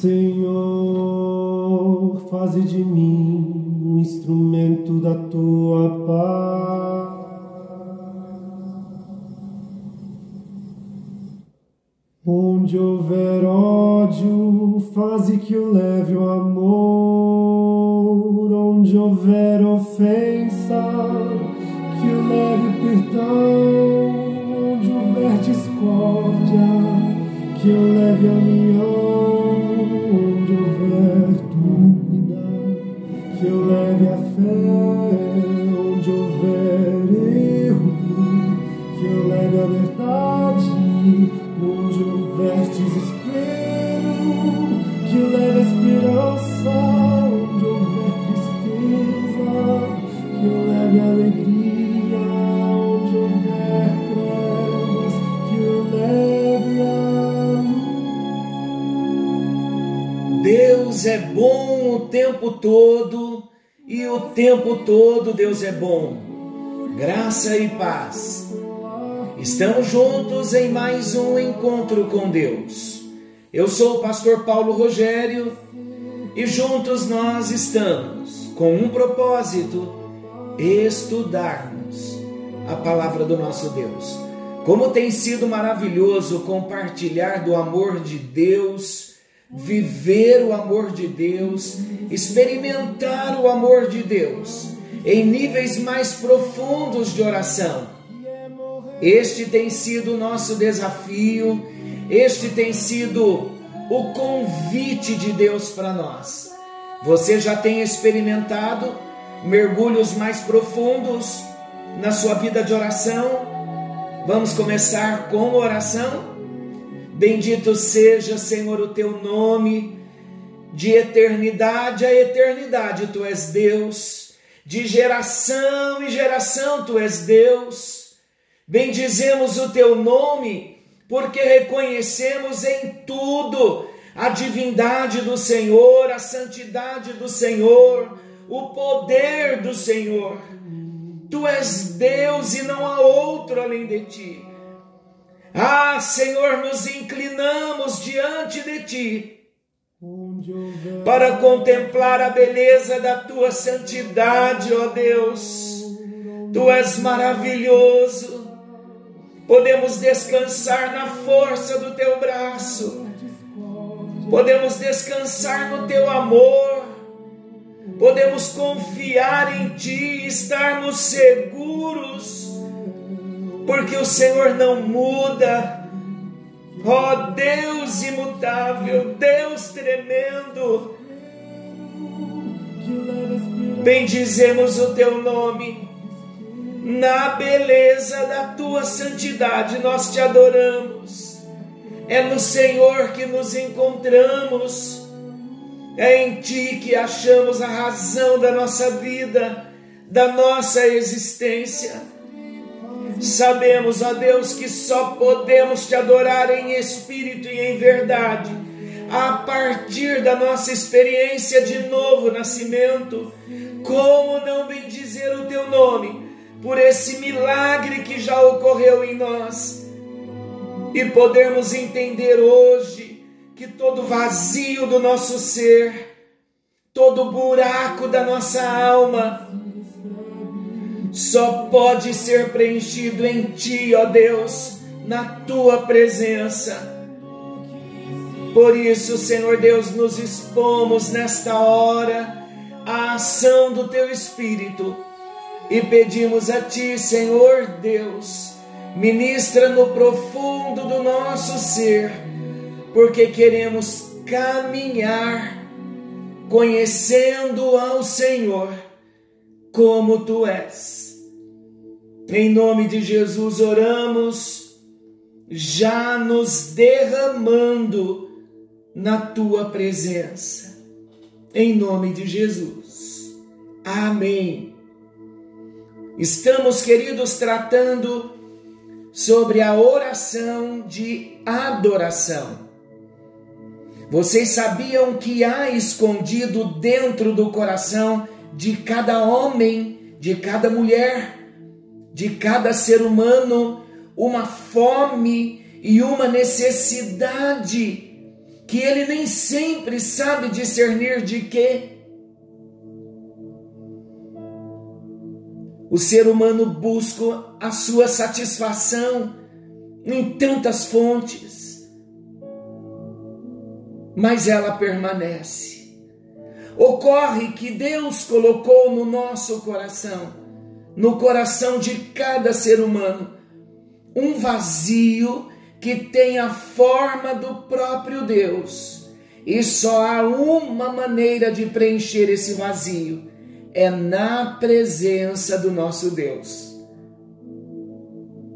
Senhor, faze de mim um instrumento da tua paz. Onde houver ódio, faze que eu leve o verdade. Onde houver desespero, que eu leve a esperança. Onde houver tristeza, que leve alegria. Onde houver trevas, que leve a. Deus é bom o tempo todo e o tempo todo Deus é bom. Graça e paz. Estamos juntos em mais um encontro com Deus. Eu sou o pastor Paulo Rogério e juntos nós estamos com um propósito: estudarmos a palavra do nosso Deus. Como tem sido maravilhoso compartilhar do amor de Deus, viver o amor de Deus, experimentar o amor de Deus em níveis mais profundos de oração. Este tem sido o nosso desafio, este tem sido o convite de Deus para nós. Você já tem experimentado mergulhos mais profundos na sua vida de oração? Vamos começar com oração? Bendito seja, Senhor, o teu nome, de eternidade a eternidade, tu és Deus, de geração e geração, tu és Deus. Bendizemos o teu nome, porque reconhecemos em tudo a divindade do Senhor, a santidade do Senhor, o poder do Senhor. Tu és Deus e não há outro além de ti. Ah, Senhor, nos inclinamos diante de ti para contemplar a beleza da tua santidade, ó Deus. Tu és maravilhoso. Podemos descansar na força do teu braço. Podemos descansar no teu amor. Podemos confiar em ti e estarmos seguros, porque o Senhor não muda. Ó oh, Deus imutável, Deus tremendo, bendizemos o teu nome, na beleza da tua santidade nós te adoramos, é no Senhor que nos encontramos, é em ti que achamos a razão da nossa vida, da nossa existência. Sabemos, ó Deus, que só podemos te adorar em espírito e em verdade, a partir da nossa experiência de novo nascimento. Como não bendizer o teu nome por esse milagre que já ocorreu em nós e podermos entender hoje que todo vazio do nosso ser, todo buraco da nossa alma, só pode ser preenchido em Ti, ó Deus, na Tua presença. Por isso, Senhor Deus, nos expomos nesta hora à ação do Teu Espírito e pedimos a Ti, Senhor Deus, ministra no profundo do nosso ser, porque queremos caminhar conhecendo ao Senhor como Tu és. Em nome de Jesus oramos, já nos derramando na tua presença. Em nome de Jesus. Amém. Estamos, queridos, tratando sobre a oração de adoração. Vocês sabiam que há escondido dentro do coração de cada homem, de cada mulher, de cada ser humano uma fome e uma necessidade que ele nem sempre sabe discernir de quê. O ser humano busca a sua satisfação em tantas fontes, mas ela permanece. Ocorre que Deus colocou no nosso coração, no coração de cada ser humano, um vazio que tem a forma do próprio Deus. E só há uma maneira de preencher esse vazio: é na presença do nosso Deus.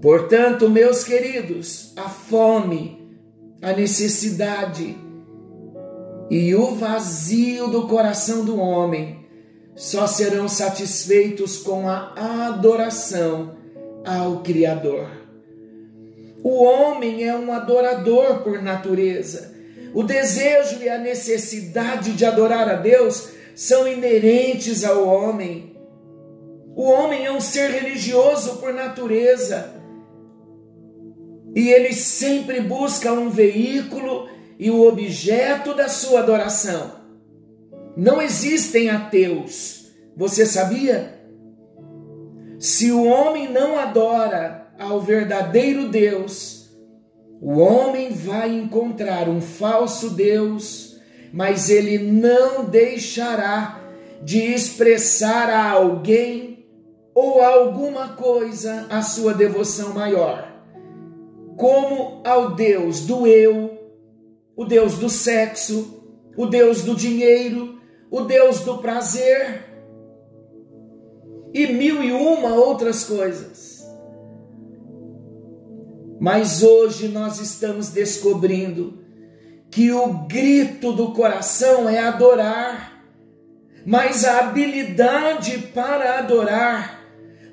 Portanto, meus queridos, a fome, a necessidade e o vazio do coração do homem só serão satisfeitos com a adoração ao Criador. O homem é um adorador por natureza. O desejo e a necessidade de adorar a Deus são inerentes ao homem. O homem é um ser religioso por natureza. E ele sempre busca um veículo e o objeto da sua adoração. Não existem ateus. Você sabia? Se o homem não adora ao verdadeiro Deus, o homem vai encontrar um falso Deus, mas ele não deixará de expressar a alguém ou a alguma coisa a sua devoção maior, como ao Deus do eu, o Deus do sexo, o Deus do dinheiro, o Deus do prazer e mil e uma outras coisas. Mas hoje nós estamos descobrindo que o grito do coração é adorar, mas a habilidade para adorar,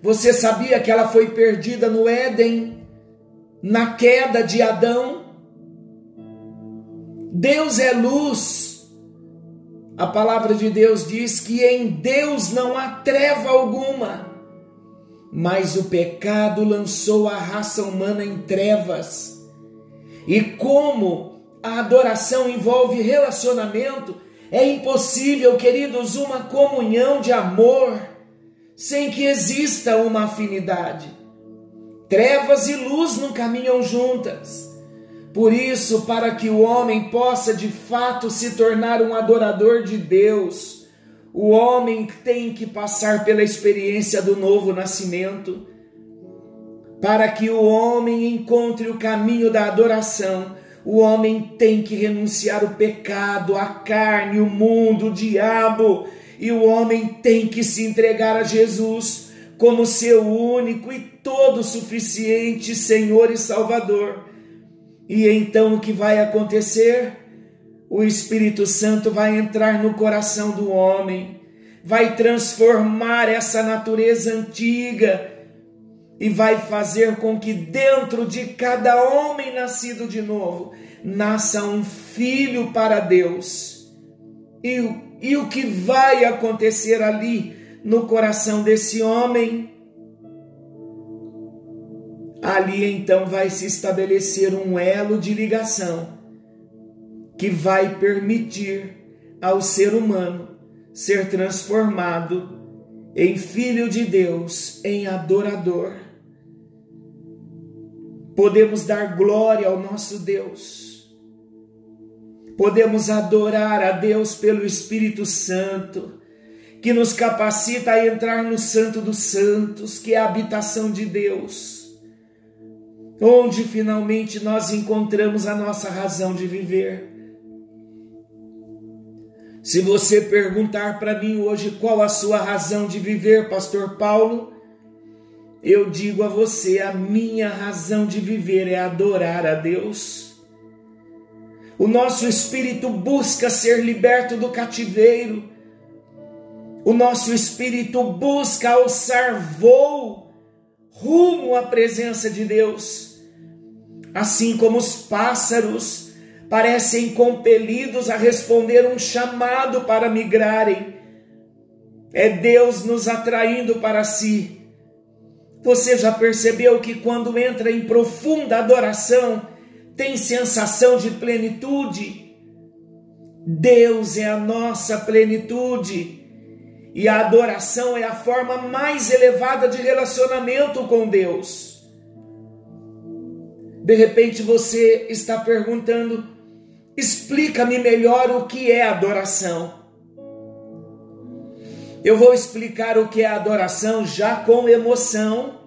você sabia que ela foi perdida no Éden, na queda de Adão? Deus é luz. A palavra de Deus diz que em Deus não há treva alguma mas o pecado lançou a raça humana em trevas. E como a adoração envolve relacionamento, é impossível, queridos, uma comunhão de amor sem que exista uma afinidade. Trevas e luz não caminham juntas. Por isso, para que o homem possa de fato se tornar um adorador de Deus, o homem tem que passar pela experiência do novo nascimento. Para que o homem encontre o caminho da adoração, o homem tem que renunciar o pecado, a carne, o mundo, o diabo, e o homem tem que se entregar a Jesus como seu único e todo suficiente Senhor e Salvador. E então o que vai acontecer? o Espírito Santo vai entrar no coração do homem, vai transformar essa natureza antiga e vai fazer com que dentro de cada homem nascido de novo nasça um filho para Deus. E, e o que vai acontecer ali no coração desse homem? Ali então vai se estabelecer um elo de ligação que vai permitir ao ser humano ser transformado em filho de Deus, em adorador. Podemos dar glória ao nosso Deus. Podemos adorar a Deus pelo Espírito Santo, que nos capacita a entrar no Santo dos Santos, que é a habitação de Deus, onde finalmente nós encontramos a nossa razão de viver se você perguntar para mim hoje qual a sua razão de viver, Pastor Paulo, eu digo a você: a minha razão de viver é adorar a Deus. O nosso espírito busca ser liberto do cativeiro. O nosso espírito busca alçar voo rumo à presença de Deus. Assim como os pássaros parecem compelidos a responder um chamado para migrarem. É Deus nos atraindo para si. Você já percebeu que quando entra em profunda adoração, tem sensação de plenitude? Deus é a nossa plenitude. E a adoração é a forma mais elevada de relacionamento com Deus. De repente você está perguntando: explica-me melhor o que é adoração. Eu vou explicar o que é adoração já com emoção,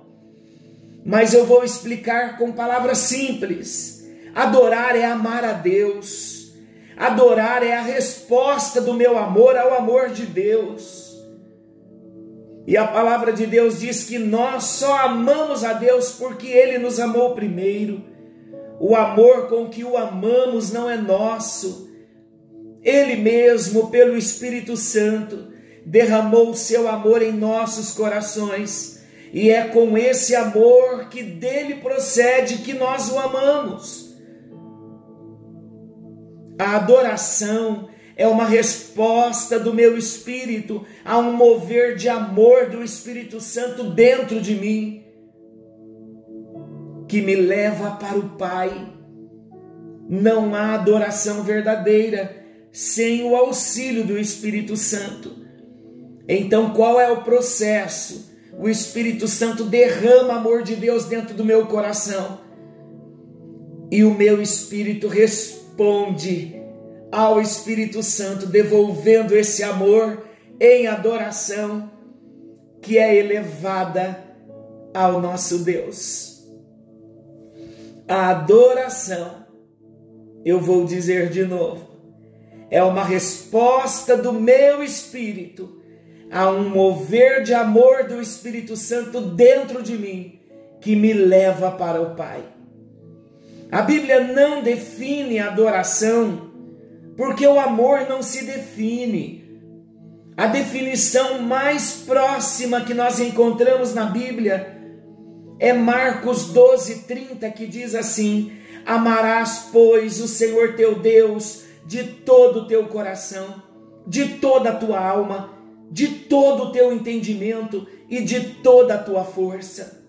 mas eu vou explicar com palavras simples. Adorar é amar a Deus. Adorar é a resposta do meu amor ao amor de Deus. E a palavra de Deus diz que nós só amamos a Deus porque Ele nos amou primeiro. O amor com que o amamos não é nosso. Ele mesmo, pelo Espírito Santo, derramou o seu amor em nossos corações. E é com esse amor que dele procede que nós o amamos. A adoração é uma resposta do meu espírito a um mover de amor do Espírito Santo dentro de mim, que me leva para o Pai. Não há adoração verdadeira sem o auxílio do Espírito Santo. Então, qual é o processo? O Espírito Santo derrama amor de Deus dentro do meu coração. E o meu espírito responde ao Espírito Santo, devolvendo esse amor em adoração que é elevada ao nosso Deus. A adoração, eu vou dizer de novo, é uma resposta do meu espírito a um mover de amor do Espírito Santo dentro de mim que me leva para o Pai. A Bíblia não define adoração porque o amor não se define. A definição mais próxima que nós encontramos na Bíblia é Marcos 12, 30, que diz assim: Amarás, pois, o Senhor teu Deus de todo o teu coração, de toda a tua alma, de todo o teu entendimento e de toda a tua força.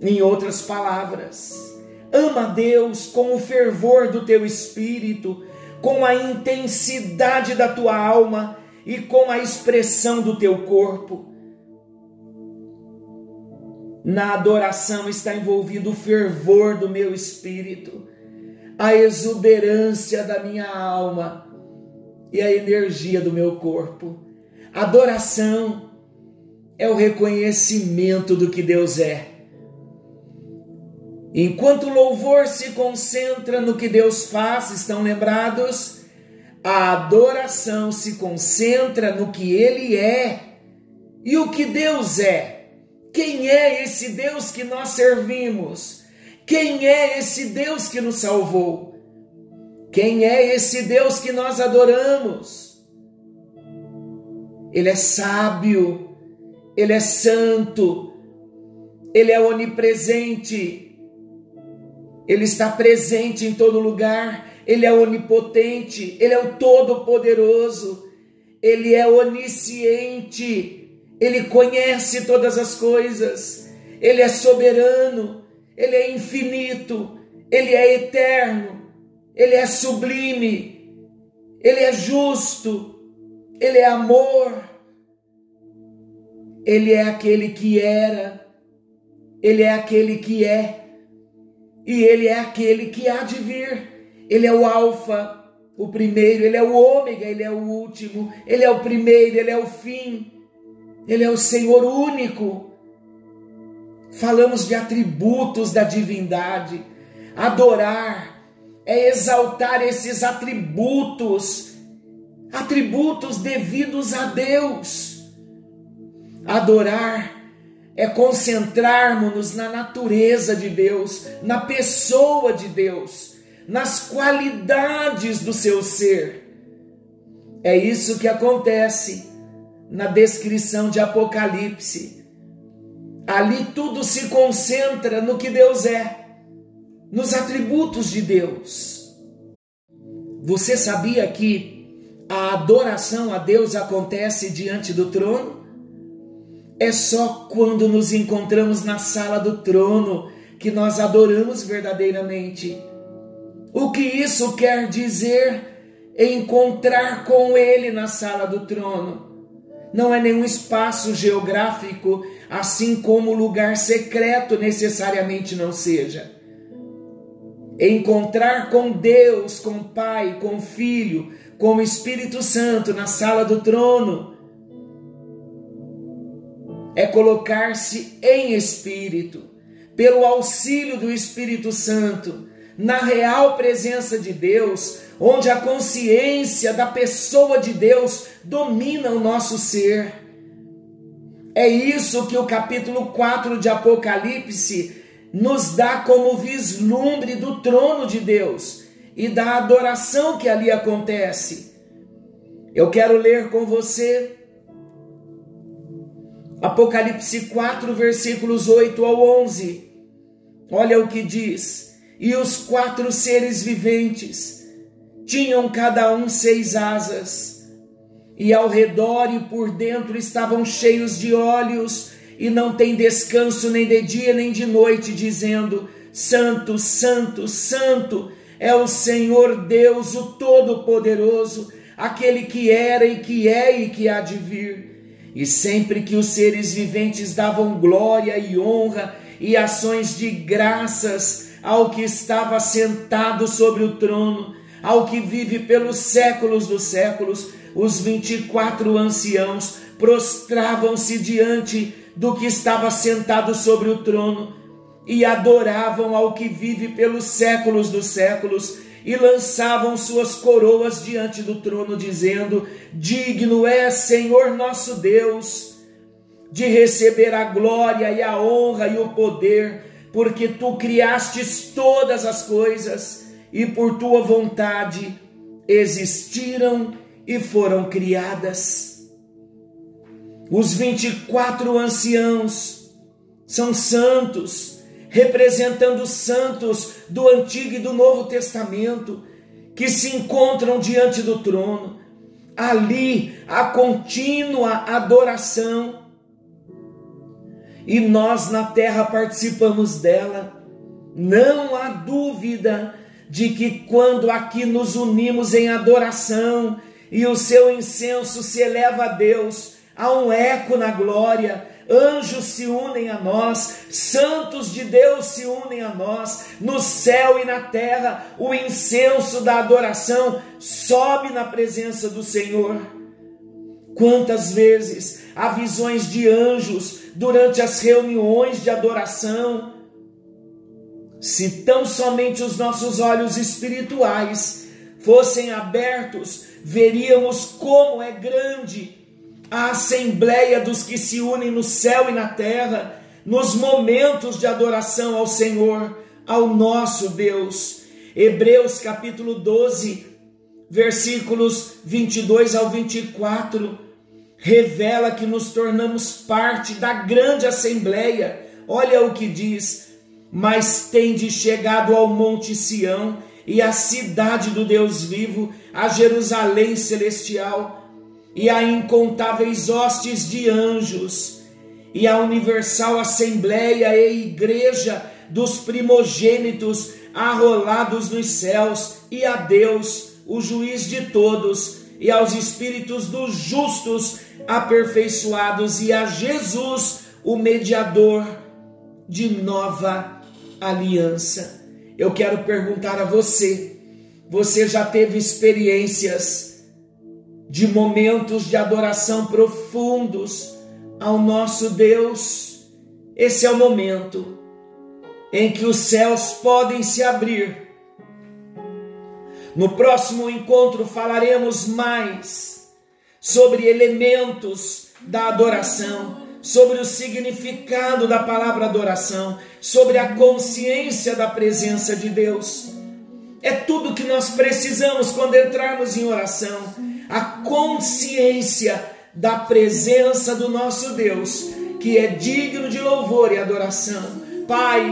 Em outras palavras, ama Deus com o fervor do teu espírito com a intensidade da tua alma e com a expressão do teu corpo. Na adoração está envolvido o fervor do meu espírito, a exuberância da minha alma e a energia do meu corpo. Adoração é o reconhecimento do que Deus é Enquanto o louvor se concentra no que Deus faz, estão lembrados? A adoração se concentra no que Ele é. E o que Deus é? Quem é esse Deus que nós servimos? Quem é esse Deus que nos salvou? Quem é esse Deus que nós adoramos? Ele é sábio, ele é santo, ele é onipresente, ele está presente em todo lugar, ele é onipotente, ele é o todo-poderoso, ele é onisciente, ele conhece todas as coisas, ele é soberano, ele é infinito, ele é eterno, ele é sublime, ele é justo, ele é amor, ele é aquele que era, ele é aquele que é e ele é aquele que há de vir. Ele é o Alfa, o primeiro, ele é o Ômega, ele é o último, ele é o primeiro, ele é o fim. Ele é o Senhor único. Falamos de atributos da divindade. Adorar é exaltar esses atributos, atributos devidos a Deus. Adorar é concentrarmos-nos na natureza de Deus, na pessoa de Deus, nas qualidades do seu ser. É isso que acontece na descrição de Apocalipse. Ali tudo se concentra no que Deus é, nos atributos de Deus. Você sabia que a adoração a Deus acontece diante do trono? É só quando nos encontramos na sala do trono que nós adoramos verdadeiramente. O que isso quer dizer? encontrar com Ele na sala do trono. Não é nenhum espaço geográfico, assim como lugar secreto necessariamente não seja. Encontrar com Deus, com Pai, com Filho, com o Espírito Santo na sala do trono é colocar-se em espírito, pelo auxílio do Espírito Santo, na real presença de Deus, onde a consciência da pessoa de Deus domina o nosso ser. É isso que o capítulo 4 de Apocalipse nos dá como vislumbre do trono de Deus e da adoração que ali acontece. Eu quero ler com você Apocalipse 4, versículos 8 ao 11. Olha o que diz: E os quatro seres viventes tinham cada um seis asas, e ao redor e por dentro estavam cheios de olhos, e não tem descanso nem de dia nem de noite, dizendo: Santo, Santo, Santo é o Senhor Deus, o Todo-Poderoso, aquele que era e que é e que há de vir. E sempre que os seres viventes davam glória e honra e ações de graças ao que estava sentado sobre o trono, ao que vive pelos séculos dos séculos, os vinte e quatro anciãos prostravam-se diante do que estava sentado sobre o trono e adoravam ao que vive pelos séculos dos séculos e lançavam suas coroas diante do trono, dizendo: Digno é, Senhor nosso Deus, de receber a glória e a honra e o poder, porque tu criastes todas as coisas e por tua vontade existiram e foram criadas. Os vinte e quatro anciãos são santos, representando os santos do Antigo e do Novo Testamento, que se encontram diante do trono. Ali a contínua adoração. E nós na terra participamos dela. Não há dúvida de que quando aqui nos unimos em adoração e o seu incenso se eleva a Deus, há um eco na glória, anjos se unem a nós, santos de Deus se unem a nós, no céu e na terra, o incenso da adoração sobe na presença do Senhor. Quantas vezes há visões de anjos durante as reuniões de adoração? Se tão somente os nossos olhos espirituais fossem abertos, veríamos como é grande a assembleia dos que se unem no céu e na terra, nos momentos de adoração ao Senhor, ao nosso Deus. Hebreus capítulo 12, versículos 22 ao 24, revela que nos tornamos parte da grande assembleia. Olha o que diz: Mas tende chegado ao Monte Sião e à cidade do Deus vivo, a Jerusalém celestial e a incontáveis hostes de anjos, e a universal assembleia e igreja dos primogênitos arrolados nos céus, e a Deus, o juiz de todos, e aos espíritos dos justos aperfeiçoados, e a Jesus, o mediador de nova aliança. Eu quero perguntar a você: você já teve experiências? De momentos de adoração profundos ao nosso Deus. Esse é o momento em que os céus podem se abrir. No próximo encontro falaremos mais sobre elementos da adoração, sobre o significado da palavra adoração, sobre a consciência da presença de Deus. É tudo que nós precisamos quando entrarmos em oração a consciência da presença do nosso Deus, que é digno de louvor e adoração. Pai,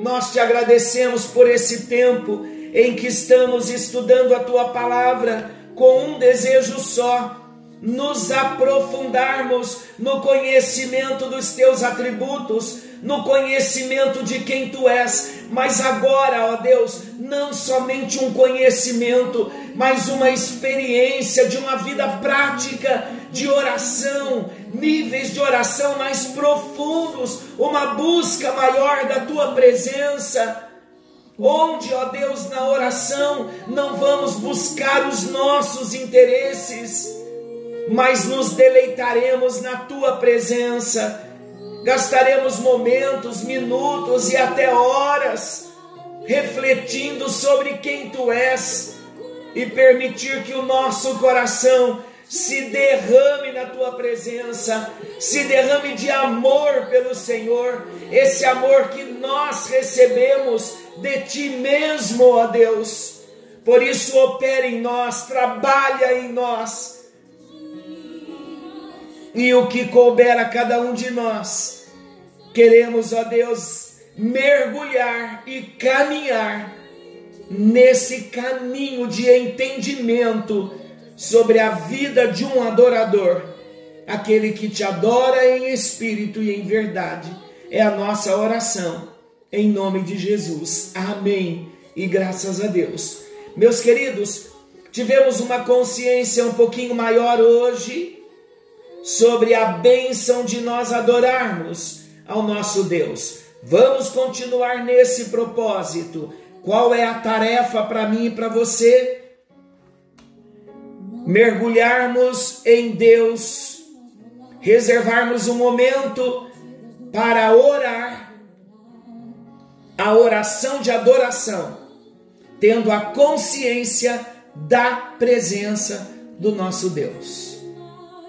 nós te agradecemos por esse tempo em que estamos estudando a tua palavra com um desejo só nos aprofundarmos no conhecimento dos teus atributos, no conhecimento de quem tu és, mas agora, ó Deus, não somente um conhecimento, mas uma experiência de uma vida prática de oração, níveis de oração mais profundos, uma busca maior da tua presença. Onde, ó Deus, na oração não vamos buscar os nossos interesses, mas nos deleitaremos na tua presença gastaremos momentos, minutos e até horas refletindo sobre quem tu és e permitir que o nosso coração se derrame na tua presença, se derrame de amor pelo Senhor, esse amor que nós recebemos de ti mesmo, ó Deus. Por isso, opera em nós, trabalha em nós. E o que couber a cada um de nós, Queremos, ó Deus, mergulhar e caminhar nesse caminho de entendimento sobre a vida de um adorador, aquele que te adora em espírito e em verdade. É a nossa oração, em nome de Jesus. Amém. E graças a Deus. Meus queridos, tivemos uma consciência um pouquinho maior hoje sobre a bênção de nós adorarmos ao nosso Deus. Vamos continuar nesse propósito. Qual é a tarefa para mim e para você? Mergulharmos em Deus, reservarmos um momento para orar, a oração de adoração, tendo a consciência da presença do nosso Deus.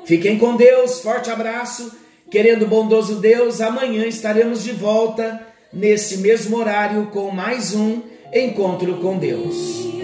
Fiquem com Deus, forte abraço Querendo bondoso Deus, amanhã estaremos de volta nesse mesmo horário com mais um encontro com Deus.